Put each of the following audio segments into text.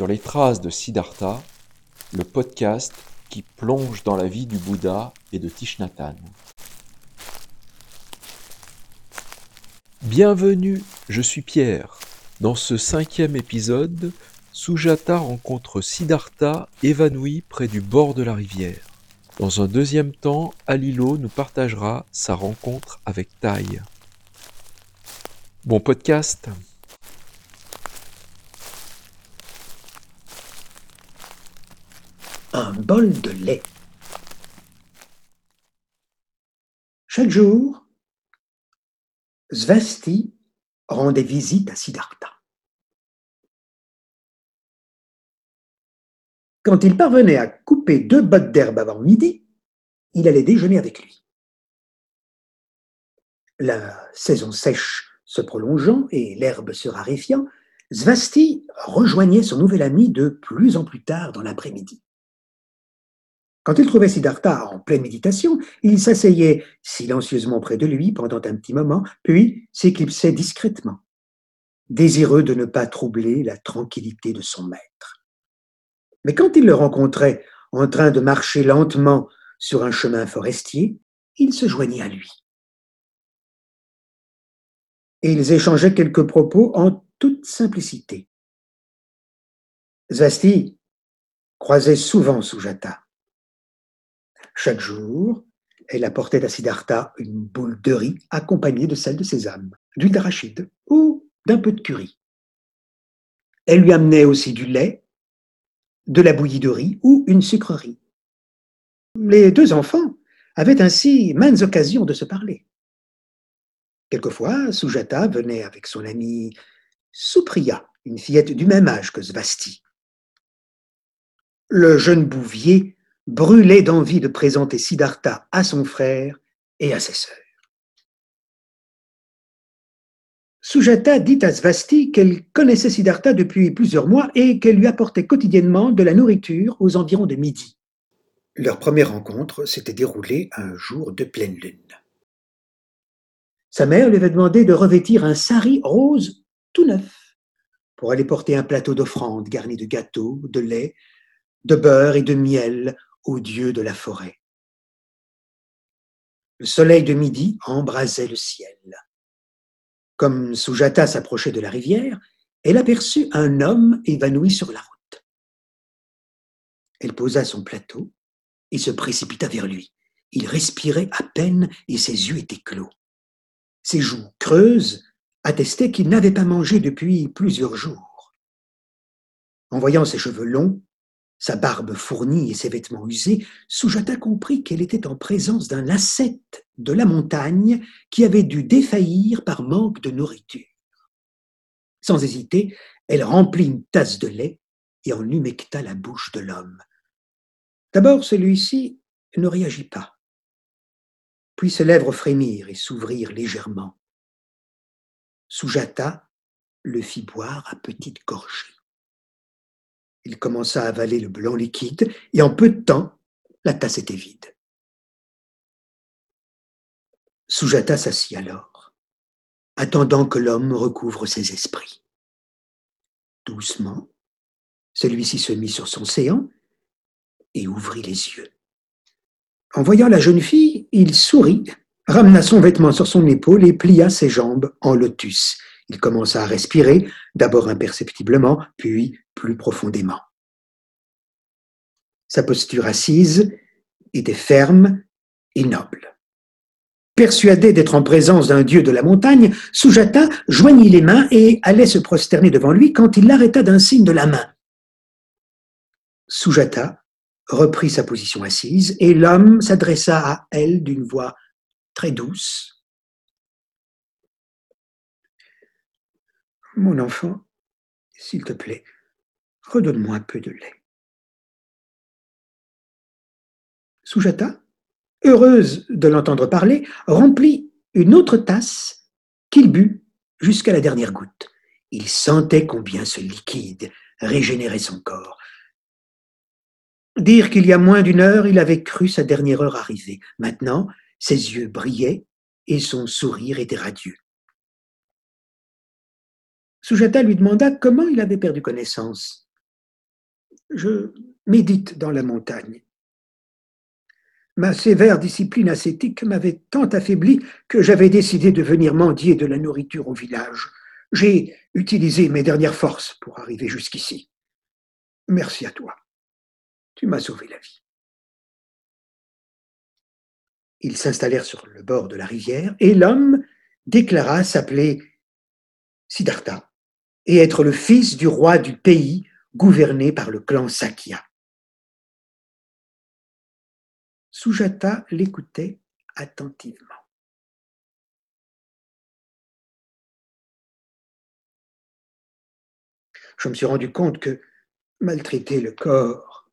Sur les traces de Siddhartha, le podcast qui plonge dans la vie du Bouddha et de Thich Bienvenue, je suis Pierre. Dans ce cinquième épisode, Sujata rencontre Siddhartha évanoui près du bord de la rivière. Dans un deuxième temps, Alilo nous partagera sa rencontre avec Tai. Bon podcast Un bol de lait. Chaque jour, Svasti rendait visite à Siddhartha. Quand il parvenait à couper deux bottes d'herbe avant midi, il allait déjeuner avec lui. La saison sèche se prolongeant et l'herbe se raréfiant, Svasti rejoignait son nouvel ami de plus en plus tard dans l'après-midi. Quand il trouvait Siddhartha en pleine méditation, il s'asseyait silencieusement près de lui pendant un petit moment, puis s'éclipsait discrètement, désireux de ne pas troubler la tranquillité de son maître. Mais quand il le rencontrait en train de marcher lentement sur un chemin forestier, il se joignait à lui. Et ils échangeaient quelques propos en toute simplicité. Zvasti croisait souvent Sujata. Chaque jour, elle apportait à Siddhartha une boule de riz accompagnée de celle de sésame, d'huile d'arachide ou d'un peu de curry. Elle lui amenait aussi du lait de la bouillie de riz ou une sucrerie. Les deux enfants avaient ainsi maintes occasions de se parler. Quelquefois, Sujata venait avec son amie Supriya, une fillette du même âge que Svasti. Le jeune bouvier brûlait d'envie de présenter Siddhartha à son frère et à ses sœurs. Sujata dit à Svasti qu'elle connaissait Siddhartha depuis plusieurs mois et qu'elle lui apportait quotidiennement de la nourriture aux environs de midi. Leur première rencontre s'était déroulée un jour de pleine lune. Sa mère lui avait demandé de revêtir un sari rose tout neuf pour aller porter un plateau d'offrande garni de gâteaux, de lait, de beurre et de miel au dieu de la forêt. Le soleil de midi embrasait le ciel. Comme Sujata s'approchait de la rivière, elle aperçut un homme évanoui sur la route. Elle posa son plateau et se précipita vers lui. Il respirait à peine et ses yeux étaient clos. Ses joues creuses attestaient qu'il n'avait pas mangé depuis plusieurs jours. En voyant ses cheveux longs, sa barbe fournie et ses vêtements usés, Sujata comprit qu'elle était en présence d'un ascète de la montagne qui avait dû défaillir par manque de nourriture. Sans hésiter, elle remplit une tasse de lait et en humecta la bouche de l'homme. D'abord, celui-ci ne réagit pas. Puis ses lèvres frémirent et s'ouvrirent légèrement. Sujata le fit boire à petites gorgées. Il commença à avaler le blanc liquide et en peu de temps, la tasse était vide. Sujata s'assit alors, attendant que l'homme recouvre ses esprits. Doucement, celui-ci se mit sur son séant et ouvrit les yeux. En voyant la jeune fille, il sourit, ramena son vêtement sur son épaule et plia ses jambes en lotus. Il commença à respirer, d'abord imperceptiblement, puis plus profondément. Sa posture assise était ferme et noble. Persuadé d'être en présence d'un dieu de la montagne, Sujata joignit les mains et allait se prosterner devant lui quand il l'arrêta d'un signe de la main. Sujata reprit sa position assise et l'homme s'adressa à elle d'une voix très douce. Mon enfant, s'il te plaît, redonne-moi un peu de lait. Sujata, heureuse de l'entendre parler, remplit une autre tasse qu'il but jusqu'à la dernière goutte. Il sentait combien ce liquide régénérait son corps. Dire qu'il y a moins d'une heure, il avait cru sa dernière heure arriver. Maintenant, ses yeux brillaient et son sourire était radieux. Sujata lui demanda comment il avait perdu connaissance. Je médite dans la montagne. Ma sévère discipline ascétique m'avait tant affaibli que j'avais décidé de venir mendier de la nourriture au village. J'ai utilisé mes dernières forces pour arriver jusqu'ici. Merci à toi. Tu m'as sauvé la vie. Ils s'installèrent sur le bord de la rivière et l'homme déclara s'appeler Siddhartha et être le fils du roi du pays gouverné par le clan Sakya. Sujata l'écoutait attentivement. Je me suis rendu compte que maltraiter le corps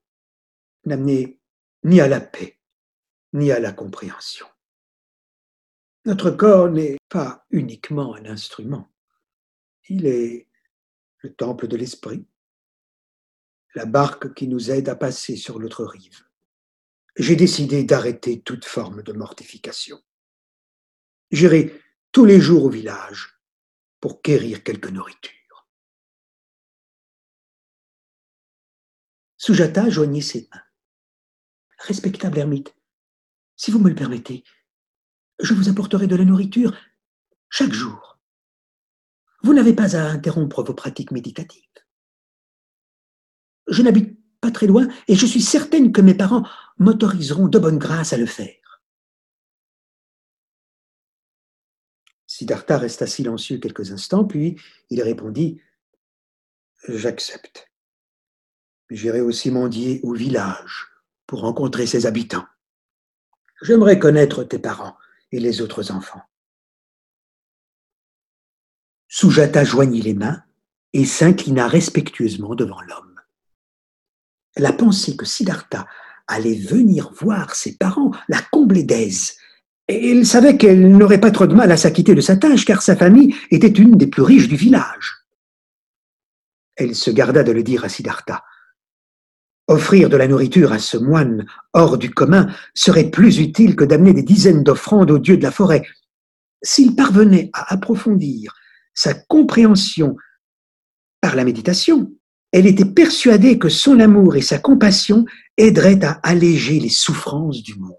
n'amenait ni à la paix, ni à la compréhension. Notre corps n'est pas uniquement un instrument, il est le temple de l'esprit, la barque qui nous aide à passer sur l'autre rive. J'ai décidé d'arrêter toute forme de mortification. J'irai tous les jours au village pour quérir quelque nourriture. Sujata joignit ses mains. Respectable ermite, si vous me le permettez, je vous apporterai de la nourriture chaque jour. Vous n'avez pas à interrompre vos pratiques méditatives. Je n'habite pas très loin et je suis certaine que mes parents m'autoriseront de bonne grâce à le faire. Siddhartha resta silencieux quelques instants, puis il répondit J'accepte. J'irai aussi mendier au village pour rencontrer ses habitants. J'aimerais connaître tes parents et les autres enfants. Sujata joignit les mains et s'inclina respectueusement devant l'homme. La pensée que Siddhartha allait venir voir ses parents la comblait d'aise. Et il savait qu'elle n'aurait pas trop de mal à s'acquitter de sa tâche, car sa famille était une des plus riches du village. Elle se garda de le dire à Siddhartha. Offrir de la nourriture à ce moine hors du commun serait plus utile que d'amener des dizaines d'offrandes aux dieux de la forêt. S'il parvenait à approfondir sa compréhension par la méditation, elle était persuadée que son amour et sa compassion aideraient à alléger les souffrances du monde.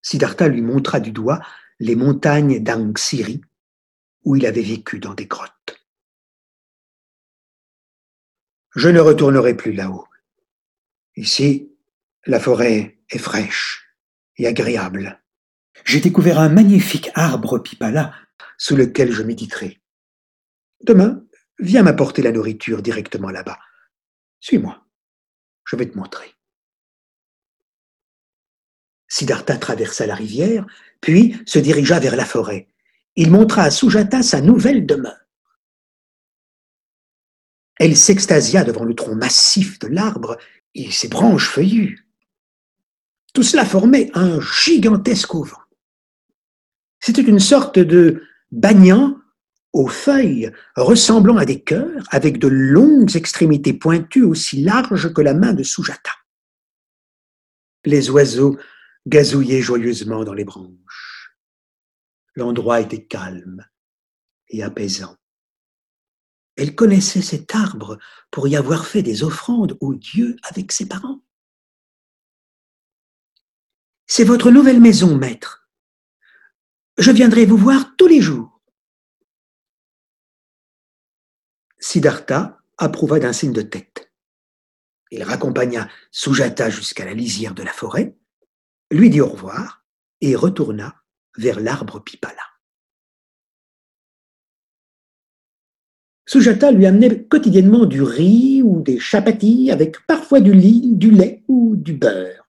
Siddhartha lui montra du doigt les montagnes d'Angsiri, où il avait vécu dans des grottes. Je ne retournerai plus là-haut. Ici, la forêt est fraîche et agréable. J'ai découvert un magnifique arbre pipala sous lequel je méditerai. Demain, viens m'apporter la nourriture directement là-bas. Suis-moi, je vais te montrer. Siddhartha traversa la rivière, puis se dirigea vers la forêt. Il montra à Sujata sa nouvelle demeure. Elle s'extasia devant le tronc massif de l'arbre et ses branches feuillues. Tout cela formait un gigantesque auvent. C'était une sorte de banyan aux feuilles ressemblant à des cœurs, avec de longues extrémités pointues aussi larges que la main de Sujata. Les oiseaux gazouillaient joyeusement dans les branches. L'endroit était calme et apaisant. Elle connaissait cet arbre pour y avoir fait des offrandes aux dieux avec ses parents. C'est votre nouvelle maison, maître. Je viendrai vous voir tous les jours. Siddhartha approuva d'un signe de tête. Il raccompagna Sujata jusqu'à la lisière de la forêt, lui dit au revoir et retourna vers l'arbre Pipala. Sujata lui amenait quotidiennement du riz ou des chapatis avec parfois du, du lait ou du beurre.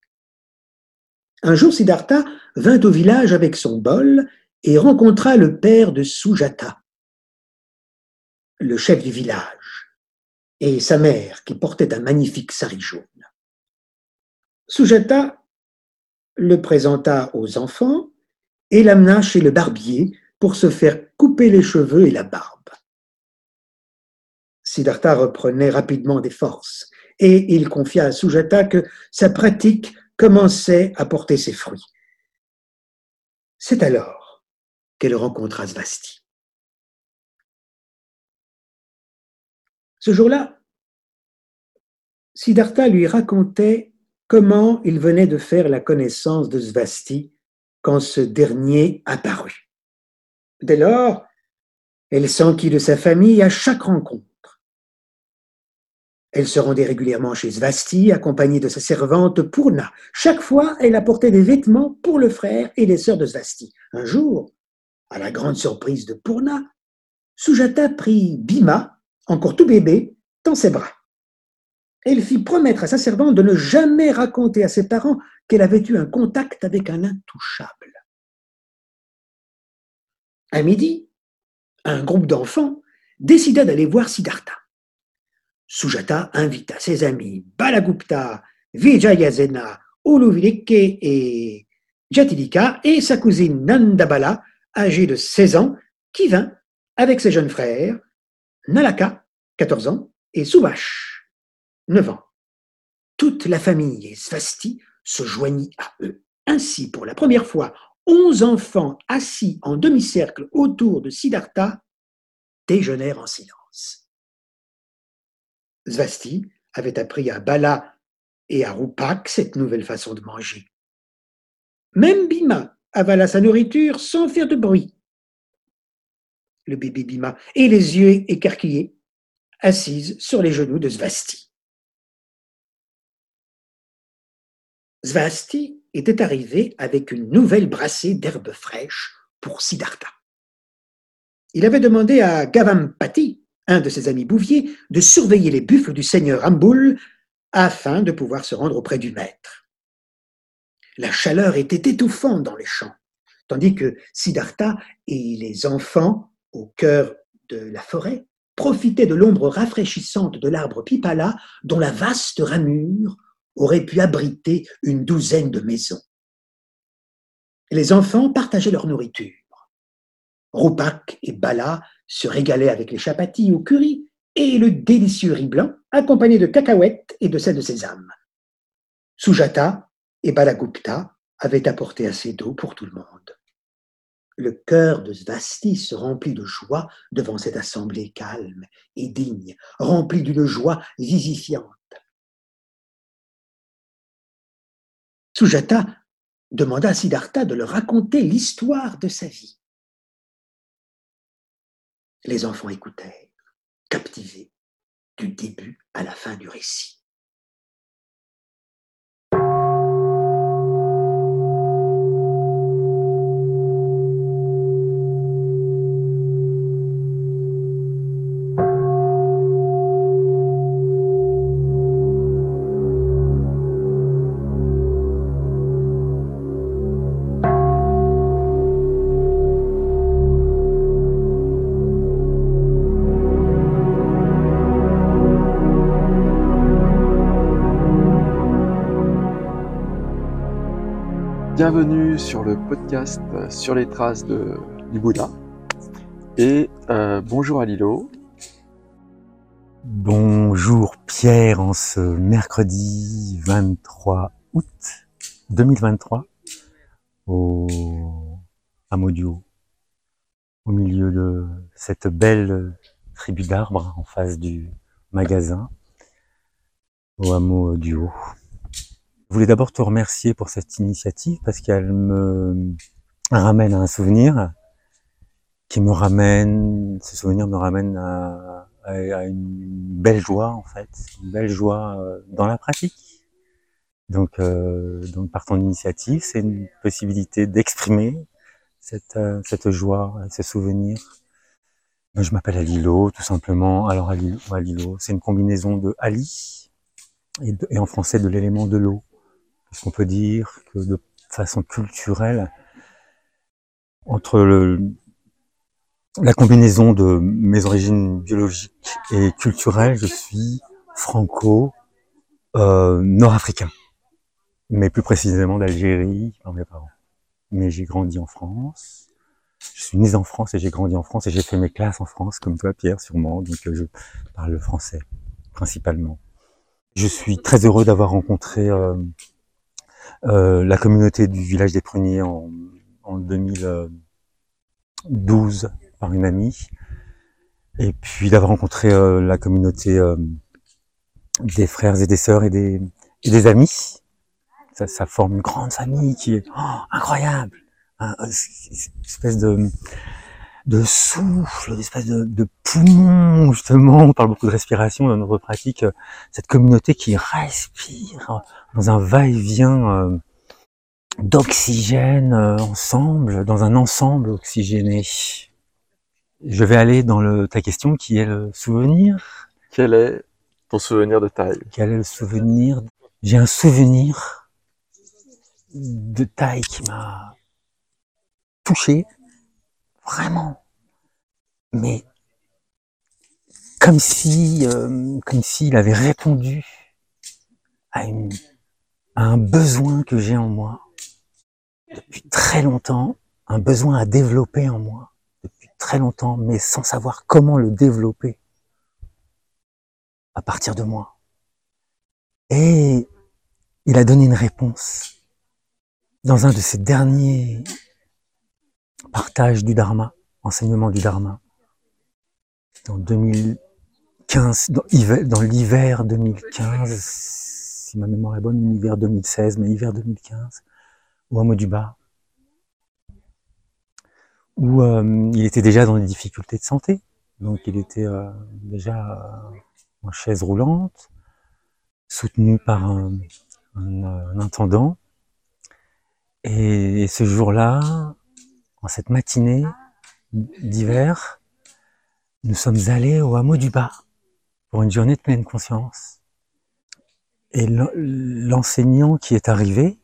Un jour, Siddhartha vint au village avec son bol et rencontra le père de Sujata, le chef du village, et sa mère qui portait un magnifique sari jaune. Sujata le présenta aux enfants et l'amena chez le barbier pour se faire couper les cheveux et la barbe. Siddhartha reprenait rapidement des forces et il confia à Sujata que sa pratique commençait à porter ses fruits. C'est alors qu'elle rencontra Svasti. Ce jour-là, Siddhartha lui racontait comment il venait de faire la connaissance de Svasti quand ce dernier apparut. Dès lors, elle s'enquit de sa famille à chaque rencontre. Elle se rendait régulièrement chez Svasti, accompagnée de sa servante Purna. Chaque fois, elle apportait des vêtements pour le frère et les sœurs de Svasti. Un jour, à la grande surprise de Purna, Sujata prit Bhima, encore tout bébé, dans ses bras. Elle fit promettre à sa servante de ne jamais raconter à ses parents qu'elle avait eu un contact avec un intouchable. À midi, un groupe d'enfants décida d'aller voir Siddhartha. Sujata invita ses amis Balagupta, Vijayasena, Uluvileke et Jatilika et sa cousine Nandabala, âgée de 16 ans, qui vint avec ses jeunes frères, Nalaka, 14 ans, et Subhash, 9 ans. Toute la famille Svasti se joignit à eux. Ainsi, pour la première fois, onze enfants assis en demi-cercle autour de Siddhartha déjeunèrent en silence. Svasti avait appris à Bala et à Rupak cette nouvelle façon de manger. Même Bima avala sa nourriture sans faire de bruit. Le bébé Bima et les yeux écarquillés, assise sur les genoux de Svasti. Svasti était arrivé avec une nouvelle brassée d'herbes fraîches pour Siddhartha. Il avait demandé à Gavampati, un de ses amis bouviers, de surveiller les buffles du seigneur Amboul afin de pouvoir se rendre auprès du maître. La chaleur était étouffante dans les champs, tandis que Siddhartha et les enfants, au cœur de la forêt, profitaient de l'ombre rafraîchissante de l'arbre pipala dont la vaste ramure aurait pu abriter une douzaine de maisons. Les enfants partageaient leur nourriture. Rupak et Bala se régalaient avec les chapatis au curry et le délicieux riz blanc accompagné de cacahuètes et de sel de sésame. Sujata et Balagupta avaient apporté assez d'eau pour tout le monde. Le cœur de Svasti se remplit de joie devant cette assemblée calme et digne, remplie d'une joie vivifiante. Sujata demanda à Siddhartha de leur raconter l'histoire de sa vie. Les enfants écoutèrent, captivés, du début à la fin du récit. Bienvenue sur le podcast Sur les traces de, du Bouddha. Et euh, bonjour à Lilo. Bonjour Pierre en ce mercredi 23 août 2023 au hameau au milieu de cette belle tribu d'arbres en face du magasin au hameau du Haut. Je voulais d'abord te remercier pour cette initiative parce qu'elle me ramène à un souvenir qui me ramène, ce souvenir me ramène à, une belle joie en fait, une belle joie euh, dans la pratique. Donc, euh, donc par ton initiative, c'est une possibilité d'exprimer cette, euh, cette joie, ce souvenir. Je m'appelle Alilo, tout simplement. Alors Alilo, c'est une combinaison de Ali et en français de l'élément de l'eau. Est-ce qu'on peut dire que de façon culturelle, entre la combinaison de mes origines biologiques et culturelles, je suis franco-nord-africain, mais plus précisément d'Algérie par mes parents. Mais j'ai grandi en France. Je suis né en France et j'ai grandi en France et j'ai fait mes classes en France, comme toi Pierre sûrement, donc euh, je parle le français principalement. Je suis très heureux d'avoir rencontré euh, euh, la communauté du village des Pruniers en, en 2012 par une amie. Et puis d'avoir rencontré euh, la communauté euh, des frères et des sœurs et des, amis. Ça, forme une grande famille qui est oh, incroyable. Espèce de, de souffle, une espèce de, de poumon, justement. On parle beaucoup de respiration dans notre pratique. Cette communauté qui respire dans un va-et-vient euh, d'oxygène euh, ensemble, dans un ensemble oxygéné. Je vais aller dans le, ta question qui est le souvenir. Quel est ton souvenir de taille Quel est le souvenir? J'ai un souvenir de taille qui m'a touché, vraiment. Mais comme si, euh, comme s'il avait répondu à, à un besoin que j'ai en moi depuis très longtemps, un besoin à développer en moi depuis très longtemps, mais sans savoir comment le développer à partir de moi. Et il a donné une réponse dans un de ses derniers partages du Dharma, enseignement du Dharma, en 2015, dans l'hiver 2015, si ma mémoire est bonne, l'hiver 2016, mais hiver 2015, au hameau du bas, où euh, il était déjà dans des difficultés de santé. Donc il était euh, déjà euh, en chaise roulante, soutenu par un, intendant. Et ce jour-là, en cette matinée d'hiver, nous sommes allés au hameau du bas pour une journée de pleine conscience. Et l'enseignant qui est arrivé,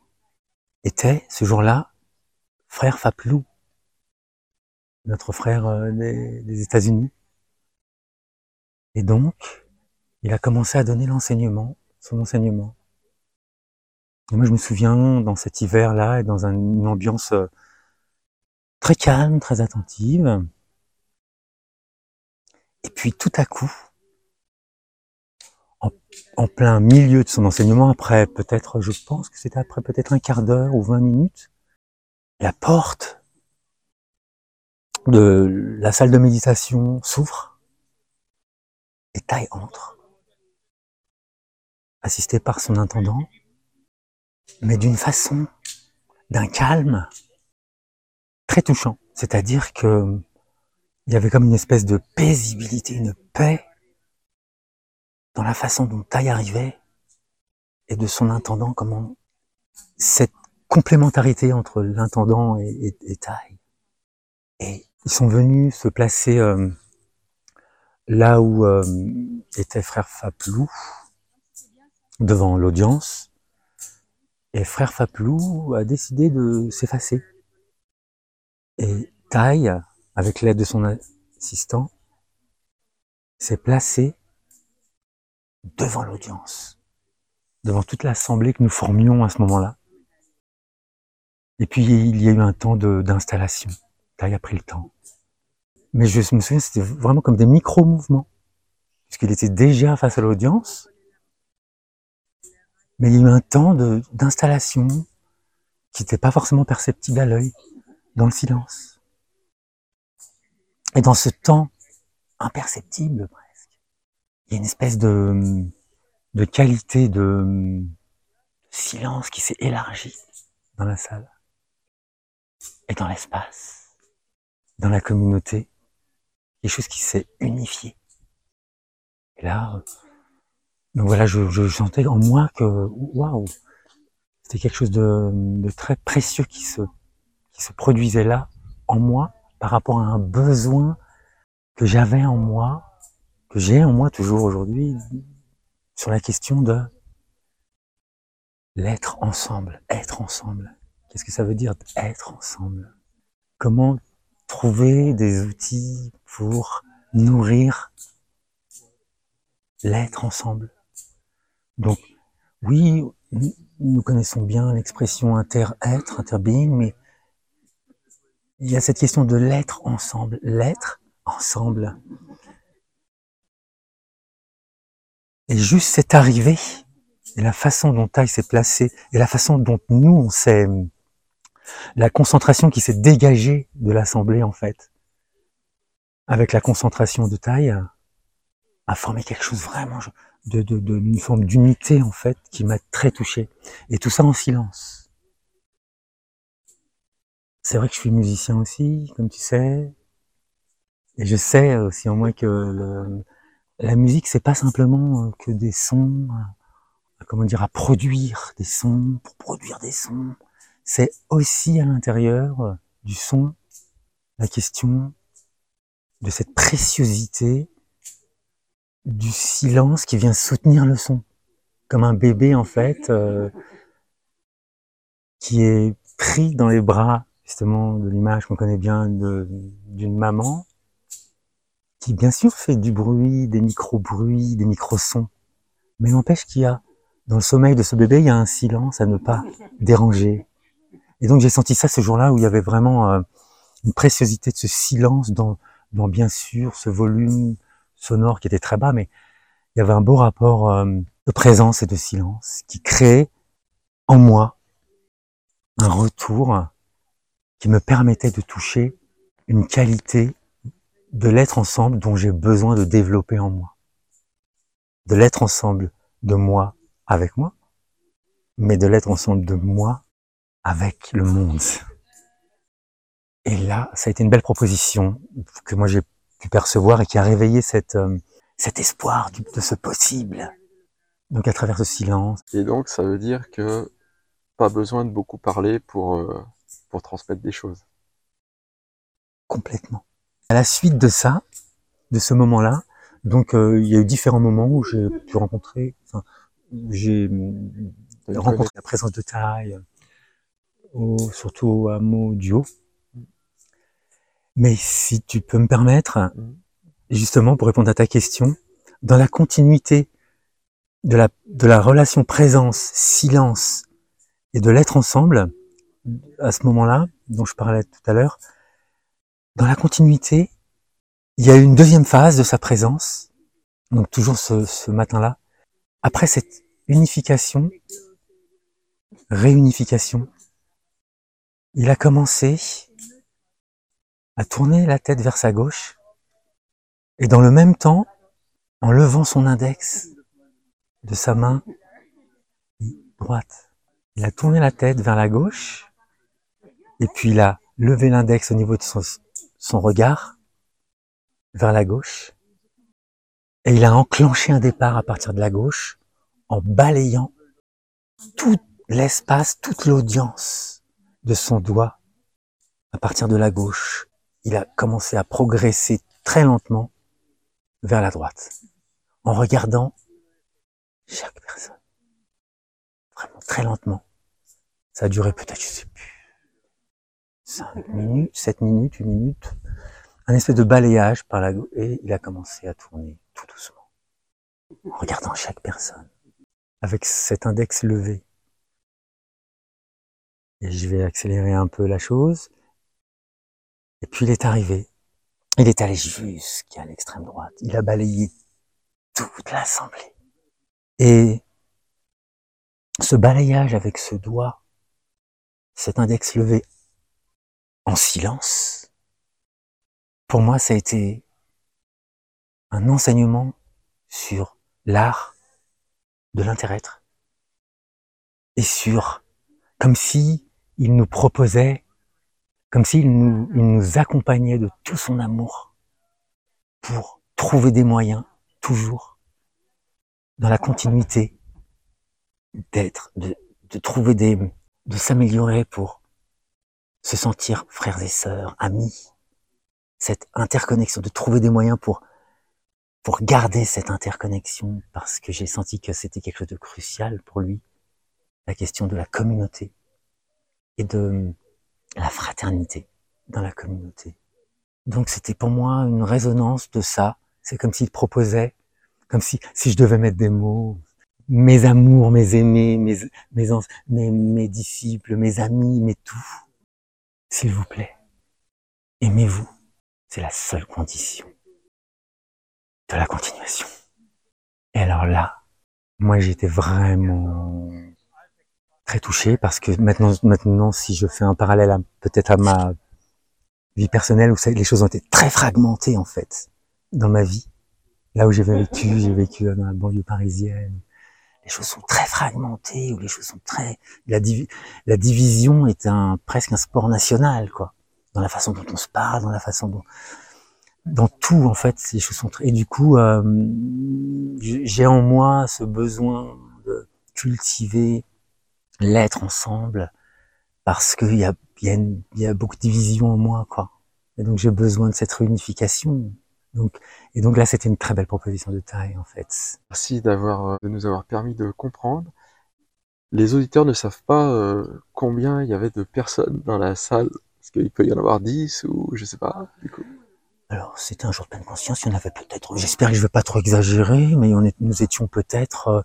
était ce jour-là frère Faplou, notre frère euh, des, des États-Unis. Et donc, il a commencé à donner l'enseignement, son enseignement. Et moi, je me souviens dans cet hiver-là et dans un, une ambiance euh, très calme, très attentive. Et puis tout à coup, en, plein milieu de son enseignement, après peut-être, je pense que c'était après peut-être un quart d'heure ou vingt minutes, la porte de la salle de méditation s'ouvre et taille entre, assisté par son intendant, mais d'une façon, d'un calme très touchant. C'est-à-dire que il y avait comme une espèce de paisibilité, une paix dans la façon dont Taille arrivait et de son intendant, comment cette complémentarité entre l'intendant et, et, et Taille. Et ils sont venus se placer euh, là où euh, était frère Faplou, devant l'audience. Et frère Faplou a décidé de s'effacer. Et Taille, avec l'aide de son assistant, s'est placé devant l'audience, devant toute l'assemblée que nous formions à ce moment-là. Et puis il y a eu un temps d'installation. Taille a pris le temps. Mais je me souviens, c'était vraiment comme des micro-mouvements, puisqu'il était déjà face à l'audience. Mais il y a eu un temps d'installation qui n'était pas forcément perceptible à l'œil, dans le silence. Et dans ce temps imperceptible, il y a une espèce de, de qualité de silence qui s'est élargie dans la salle et dans l'espace, dans la communauté, quelque chose qui s'est unifié. Et là, donc voilà, je, je sentais en moi que waouh, c'était quelque chose de, de, très précieux qui se, se produisait là, en moi, par rapport à un besoin que j'avais en moi que j'ai en moi toujours aujourd'hui sur la question de l'être ensemble, être ensemble. Qu'est-ce que ça veut dire être ensemble? Comment trouver des outils pour nourrir l'être ensemble? Donc oui, nous connaissons bien l'expression inter-être, inter-being, mais il y a cette question de l'être ensemble, l'être ensemble. Et juste cette arrivée, et la façon dont Taille s'est placé, et la façon dont nous, on s'est... La concentration qui s'est dégagée de l'Assemblée, en fait, avec la concentration de taille, a formé quelque chose vraiment de, de une forme d'unité en fait qui m'a très touché. Et tout ça en silence. C'est vrai que je suis musicien aussi, comme tu sais, et je sais aussi en moi que la musique c'est pas simplement que des sons, comment dire, à produire des sons pour produire des sons. C'est aussi à l'intérieur du son la question de cette préciosité du silence qui vient soutenir le son. Comme un bébé, en fait, euh, qui est pris dans les bras, justement, de l'image qu'on connaît bien d'une maman, qui bien sûr fait du bruit, des micro-bruits, des micro-sons. Mais n'empêche qu'il y a, dans le sommeil de ce bébé, il y a un silence à ne pas déranger. Et donc j'ai senti ça ce jour-là où il y avait vraiment euh, une préciosité de ce silence dans, dans bien sûr ce volume sonore qui était très bas, mais il y avait un beau rapport euh, de présence et de silence qui créait en moi un retour qui me permettait de toucher une qualité de l'être ensemble dont j'ai besoin de développer en moi. De l'être ensemble de moi avec moi, mais de l'être ensemble de moi avec le monde. Et là, ça a été une belle proposition que moi j'ai pu percevoir et qui a réveillé euh, cet espoir de ce possible. Donc à travers ce silence. Et donc ça veut dire que pas besoin de beaucoup parler pour, euh, pour transmettre des choses. Complètement. À la suite de ça, de ce moment-là, donc euh, il y a eu différents moments où j'ai pu rencontrer, enfin, j'ai rencontré la présence de taille, au, surtout à mot duo, mais si tu peux me permettre, mm. justement pour répondre à ta question, dans la continuité de la, de la relation présence-silence et de l'être ensemble, à ce moment-là, dont je parlais tout à l'heure, dans la continuité, il y a une deuxième phase de sa présence, donc toujours ce matin-là. Après cette unification, réunification, il a commencé à tourner la tête vers sa gauche et dans le même temps, en levant son index de sa main droite, il a tourné la tête vers la gauche et puis il a levé l'index au niveau de son, regard vers la gauche et il a enclenché un départ à partir de la gauche en balayant tout l'espace, toute l'audience de son doigt à partir de la gauche il a commencé à progresser très lentement vers la droite, en regardant chaque personne. Vraiment très lentement. Ça a duré peut-être, je sais plus, 5 minutes, 7 minutes, 8 minutes. Un espèce de balayage par la et il a commencé à tourner tout doucement, en regardant chaque personne, avec cet index levé. Et je vais accélérer un peu la chose. Et puis il est arrivé. Il est allé jusqu'à l'extrême droite. Il a balayé toute l'assemblée. Et ce balayage avec ce doigt, cet index levé en silence, pour moi, ça a été un enseignement sur l'art de l'interêtre et sur comme si il nous proposait comme s'il nous, il nous accompagnait de tout son amour pour trouver des moyens, toujours, dans la continuité, d'être, de trouver des, de s'améliorer pour se sentir frères et sœurs, amis, cette interconnexion, de trouver des moyens pour, pour garder cette interconnexion, parce que j'ai senti que c'était quelque chose de crucial pour lui, la question de la communauté et de, la fraternité dans la communauté. Donc c'était pour moi une résonance de ça. C'est comme s'il proposait, comme si, si je devais mettre des mots, mes amours, mes aimés, mes, mes, mes, mes disciples, mes amis, mes tout. S'il vous plaît, aimez-vous. C'est la seule condition de la continuation. Et alors là, moi j'étais vraiment très touché parce que maintenant, maintenant, si je fais un parallèle peut-être à ma vie personnelle où les choses ont été très fragmentées en fait dans ma vie. Là où j'ai vécu, j'ai vécu dans la banlieue parisienne. Les choses sont très fragmentées, où les choses sont très. La, la division est un presque un sport national, quoi. Dans la façon dont on se parle, dans la façon dont, dans tout en fait, les choses sont très. Et du coup, euh, j'ai en moi ce besoin de cultiver l'être ensemble, parce qu'il y a, y, y a beaucoup de divisions en moi, quoi. Et donc j'ai besoin de cette réunification. Donc, et donc là, c'était une très belle proposition de taille, en fait. Merci d'avoir, euh, de nous avoir permis de comprendre. Les auditeurs ne savent pas euh, combien il y avait de personnes dans la salle. Est-ce qu'il peut y en avoir 10 ou je sais pas, du coup? Alors, c'était un jour de pleine conscience. Il y en avait peut-être, j'espère que je ne vais pas trop exagérer, mais on est, nous étions peut-être, euh,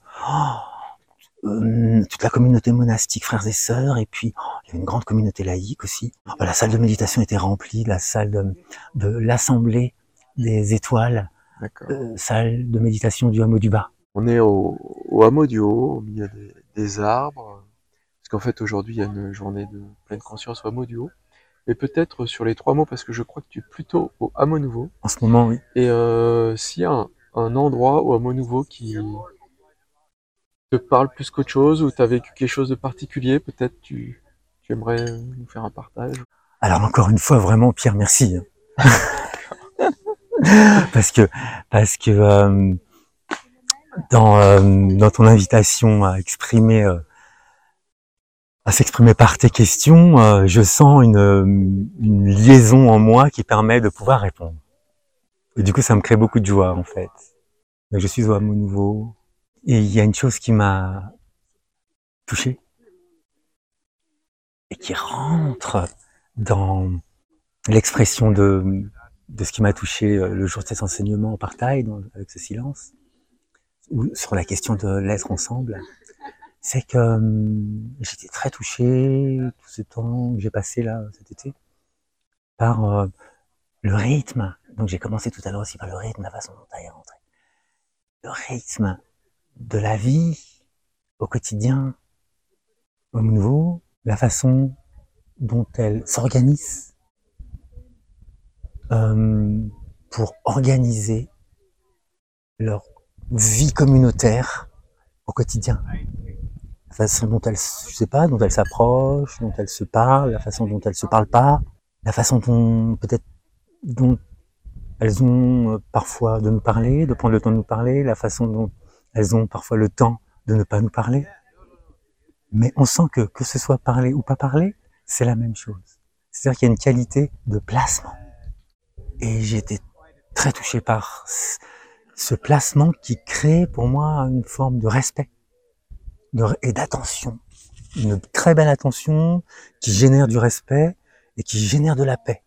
euh, toute la communauté monastique, frères et sœurs, et puis oh, il y avait une grande communauté laïque aussi. La salle de méditation était remplie, la salle de, de l'assemblée des étoiles, euh, salle de méditation du hameau du bas. On est au, au hameau du haut, au milieu des, des arbres, parce qu'en fait aujourd'hui il y a une journée de pleine conscience au hameau du haut. Et peut-être sur les trois mots, parce que je crois que tu es plutôt au hameau nouveau. En ce moment, oui. Et euh, s'il y a un, un endroit au hameau nouveau qui, te parle plus qu'autre chose ou tu as vécu quelque chose de particulier Peut-être tu, tu aimerais nous faire un partage Alors encore une fois, vraiment Pierre, merci. parce que parce que euh, dans, euh, dans ton invitation à exprimer euh, à s'exprimer par tes questions, euh, je sens une, une liaison en moi qui permet de pouvoir répondre. Et du coup, ça me crée beaucoup de joie en fait. Donc, je suis au nouveau, et il y a une chose qui m'a touché et qui rentre dans l'expression de, de ce qui m'a touché euh, le jour de cet enseignement en partage, avec ce silence, ou sur la question de l'être ensemble, c'est que hum, j'étais très touché tout ce temps que j'ai passé là cet été par euh, le rythme. Donc j'ai commencé tout à l'heure aussi par le rythme, la façon dont elle est rentrée. Le rythme de la vie au quotidien, au nouveau, la façon dont elles s'organisent euh, pour organiser leur vie communautaire au quotidien. La façon dont elles, je sais pas, dont elles s'approchent, dont elles se parlent, la façon dont elles se parlent pas, la façon dont peut-être dont elles ont euh, parfois de nous parler, de prendre le temps de nous parler, la façon dont elles ont parfois le temps de ne pas nous parler. Mais on sent que, que ce soit parler ou pas parler, c'est la même chose. C'est-à-dire qu'il y a une qualité de placement. Et été très touché par ce placement qui crée pour moi une forme de respect et d'attention. Une très belle attention qui génère du respect et qui génère de la paix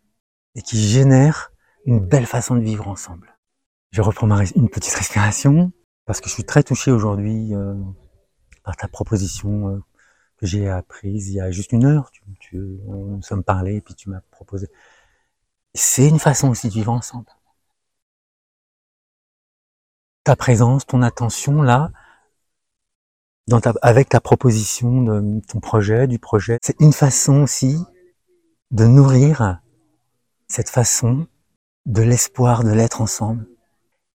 et qui génère une belle façon de vivre ensemble. Je reprends ma, une petite respiration parce que je suis très touché aujourd'hui euh, par ta proposition euh, que j'ai apprise il y a juste une heure. Tu, tu, nous sommes parlé et puis tu m'as proposé. C'est une façon aussi de vivre ensemble. Ta présence, ton attention là, avec ta proposition de ton projet, du projet, c'est une façon aussi de nourrir cette façon de l'espoir de l'être ensemble.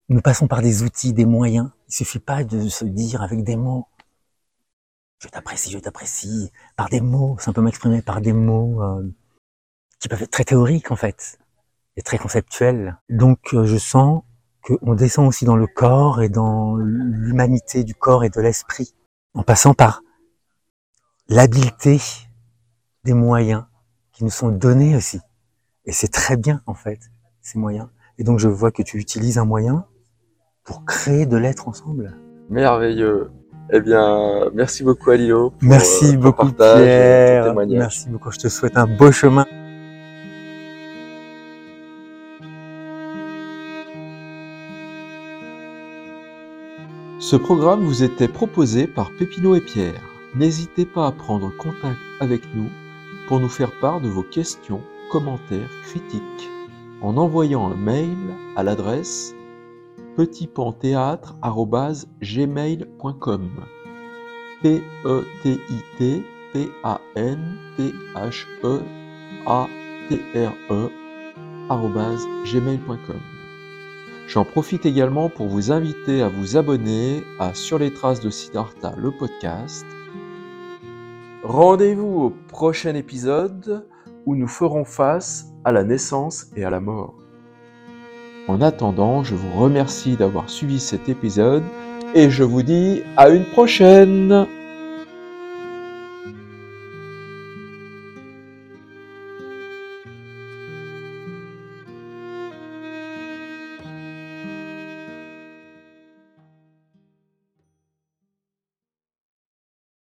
Nous passons par des outils, des moyens il suffit pas de se dire avec des mots, je t'apprécie, je t'apprécie, par des mots, simplement exprimés par des mots euh, qui peuvent être très théoriques en fait, et très conceptuels. Donc euh, je sens qu'on descend aussi dans le corps et dans l'humanité du corps et de l'esprit, en passant par l'habileté des moyens qui nous sont donnés aussi. Et c'est très bien en fait, ces moyens. Et donc je vois que tu utilises un moyen pour créer de l'être ensemble. Merveilleux. Eh bien, merci beaucoup Alilo. merci euh, beaucoup Pierre. Merci beaucoup. Je te souhaite un beau chemin. Ce programme vous était proposé par Pépino et Pierre. N'hésitez pas à prendre contact avec nous pour nous faire part de vos questions, commentaires, critiques en envoyant un mail à l'adresse petitpanthéâtre.gmail.com p e t i t p a n t h e a t r e gmail.com. J'en profite également pour vous inviter à vous abonner à Sur les traces de Siddhartha, le podcast. Rendez-vous au prochain épisode où nous ferons face à la naissance et à la mort. En attendant, je vous remercie d'avoir suivi cet épisode et je vous dis à une prochaine